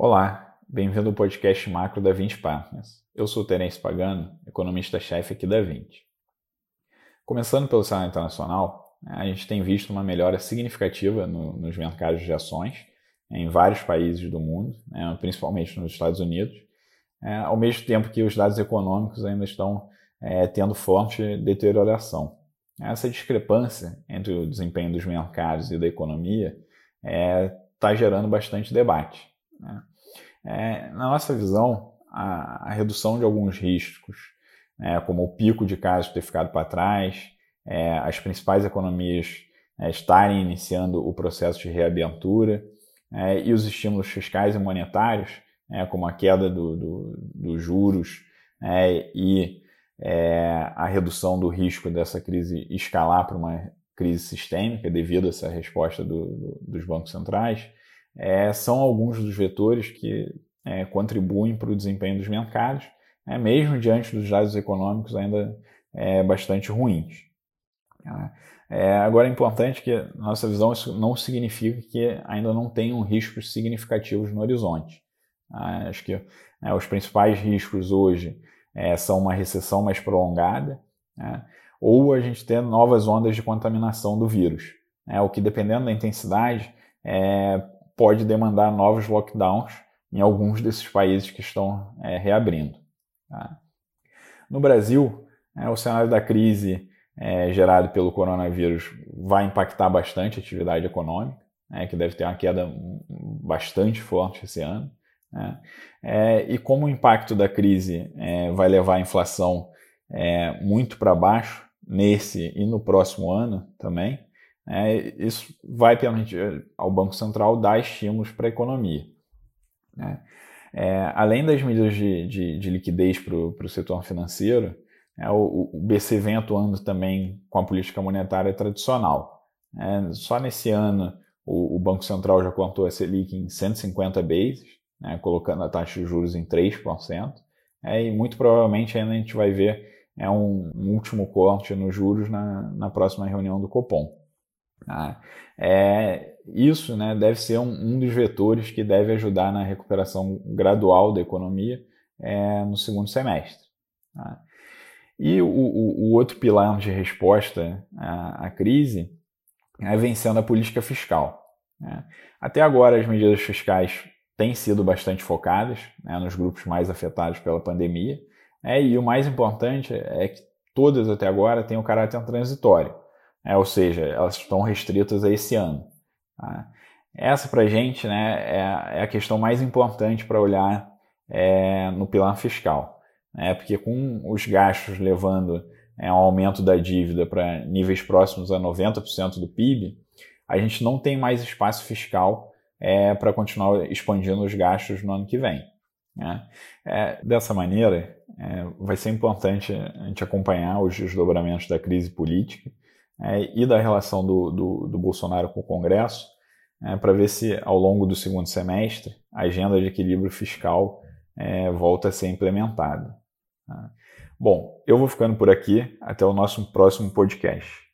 Olá, bem-vindo ao podcast macro da 20 Partners. Eu sou Terence Pagano, economista-chefe aqui da 20. Começando pelo cenário internacional, a gente tem visto uma melhora significativa no, nos mercados de ações em vários países do mundo, né, principalmente nos Estados Unidos, ao mesmo tempo que os dados econômicos ainda estão é, tendo forte deterioração. Essa discrepância entre o desempenho dos mercados e da economia está é, gerando bastante debate. Né? É, na nossa visão, a, a, redução de alguns riscos, né, como o pico de casos ter ficado para trás, é, as principais economias é, estarem iniciando o processo de reabertura é, e os estímulos fiscais e monetários, é, como a queda dos do, do juros é, e a redução do risco dessa crise escalar para uma crise sistêmica devido a essa resposta do, dos bancos centrais, é, são alguns dos vetores que é, contribuem para o desempenho dos mercados, é, mesmo diante dos dados econômicos ainda é, bastante ruins. Tá? É, agora é importante que, nossa visão, isso não significa que ainda não tenham riscos significativos no horizonte. Tá? Acho que né, os principais riscos hoje é, são uma recessão mais prolongada, né? ou a gente ter novas ondas de contaminação do vírus, né? o que, dependendo da intensidade, é, pode demandar novos lockdowns em alguns desses países que estão é, reabrindo. Tá? No Brasil, é, o cenário da crise é, gerado pelo coronavírus vai impactar bastante a atividade econômica, né, que deve ter uma queda bastante forte esse ano. Né? É, e como o impacto da crise é, vai levar a inflação é, muito para baixo nesse e no próximo ano também, é, isso vai permitir ao Banco Central dar estímulos para a economia. Né? É, além das medidas de, de, de liquidez para o setor financeiro, é, o, o, BC vem atuando também com a política monetária tradicional. É, só nesse ano, o, o, Banco Central já contou a Selic em 150 bases, né, colocando a taxa de juros em 3%, é, e muito provavelmente ainda a gente vai ver é, um, um último corte nos juros na, na próxima reunião do Copom. Tá? É, isso né, deve ser um, um, dos vetores que deve ajudar na recuperação gradual da economia é, no segundo semestre. Tá? E o, o, o, outro pilar de resposta à, à, crise é vencendo a política fiscal. Né? Até agora, as medidas fiscais têm sido bastante focadas né, nos grupos mais afetados pela pandemia, é, e o mais importante é que todas até agora têm um caráter transitório é, ou seja, elas estão restritas a esse ano. Tá? Essa para a gente né, é, é, a questão mais importante para olhar é, no pilar fiscal, né? porque com os gastos levando é, um aumento da dívida para níveis próximos a 90% do PIB, a gente não tem mais espaço fiscal é, para continuar expandindo os gastos no ano que vem. Né? É, dessa maneira, é, vai ser importante a gente acompanhar os desdobramentos da crise política é, e da relação do, do, do, Bolsonaro com o Congresso, é, para ver se ao longo do segundo semestre a agenda de equilíbrio fiscal é, volta a ser implementada. Tá? Bom, eu vou ficando por aqui. Até o nosso próximo podcast.